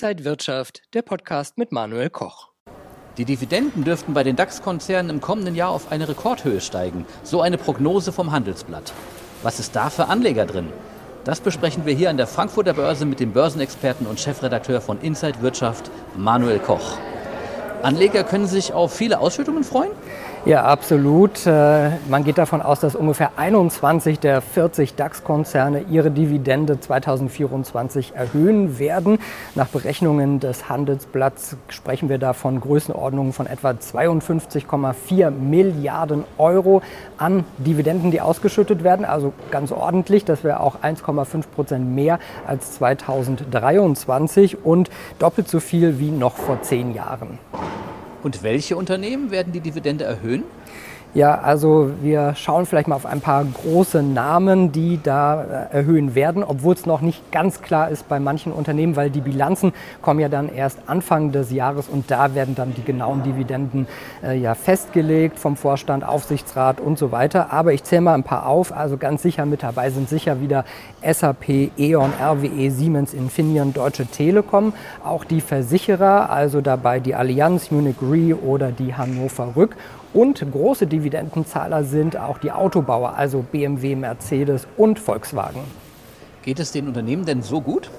Inside Wirtschaft, der Podcast mit Manuel Koch. Die Dividenden dürften bei den DAX-Konzernen im kommenden Jahr auf eine Rekordhöhe steigen. So eine Prognose vom Handelsblatt. Was ist da für Anleger drin? Das besprechen wir hier an der Frankfurter Börse mit dem Börsenexperten und Chefredakteur von Inside Wirtschaft, Manuel Koch. Anleger können sich auf viele Ausschüttungen freuen? Ja, absolut. Äh, man geht davon aus, dass ungefähr 21 der 40 DAX-Konzerne ihre Dividende 2024 erhöhen werden. Nach Berechnungen des Handelsblatts sprechen wir da von Größenordnungen von etwa 52,4 Milliarden Euro an Dividenden, die ausgeschüttet werden. Also ganz ordentlich. Das wäre auch 1,5 Prozent mehr als 2023 und doppelt so viel wie noch vor zehn Jahren. Und welche Unternehmen werden die Dividende erhöhen? Ja, also wir schauen vielleicht mal auf ein paar große Namen, die da äh, erhöhen werden, obwohl es noch nicht ganz klar ist bei manchen Unternehmen, weil die Bilanzen kommen ja dann erst Anfang des Jahres und da werden dann die genauen Dividenden äh, ja festgelegt vom Vorstand, Aufsichtsrat und so weiter. Aber ich zähle mal ein paar auf. Also ganz sicher mit dabei sind sicher wieder SAP, E.ON, RWE, Siemens, Infineon, Deutsche Telekom, auch die Versicherer, also dabei die Allianz, Munich Re oder die Hannover Rück und große Dividendenzahler sind auch die Autobauer, also BMW, Mercedes und Volkswagen. Geht es den Unternehmen denn so gut?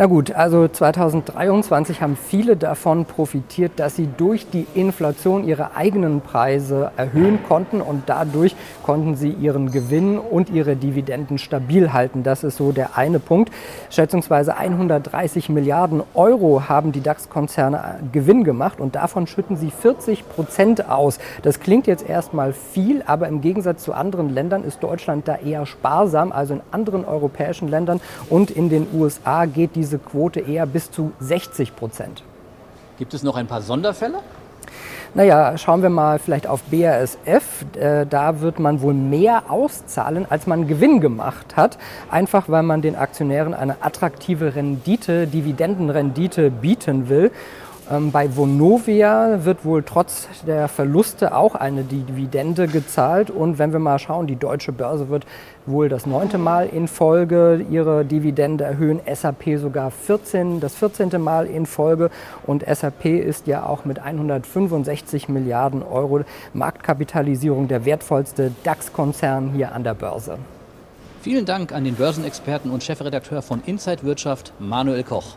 Na gut, also 2023 haben viele davon profitiert, dass sie durch die Inflation ihre eigenen Preise erhöhen konnten und dadurch konnten sie ihren Gewinn und ihre Dividenden stabil halten. Das ist so der eine Punkt. Schätzungsweise 130 Milliarden Euro haben die DAX-Konzerne Gewinn gemacht und davon schütten sie 40 Prozent aus. Das klingt jetzt erstmal viel, aber im Gegensatz zu anderen Ländern ist Deutschland da eher sparsam. Also in anderen europäischen Ländern und in den USA geht diese diese Quote eher bis zu 60 Prozent. Gibt es noch ein paar Sonderfälle? Naja, schauen wir mal vielleicht auf BASF. Äh, da wird man wohl mehr auszahlen, als man Gewinn gemacht hat. Einfach weil man den Aktionären eine attraktive Rendite, Dividendenrendite bieten will. Ähm, bei Vonovia wird wohl trotz der Verluste auch eine Dividende gezahlt. Und wenn wir mal schauen, die deutsche Börse wird wohl das neunte Mal in Folge ihre Dividende erhöhen. SAP sogar 14, das 14. Mal in Folge. Und SAP ist ja auch mit 165 Milliarden Euro Marktkapitalisierung der wertvollste DAX-Konzern hier an der Börse. Vielen Dank an den Börsenexperten und Chefredakteur von Inside Wirtschaft, Manuel Koch.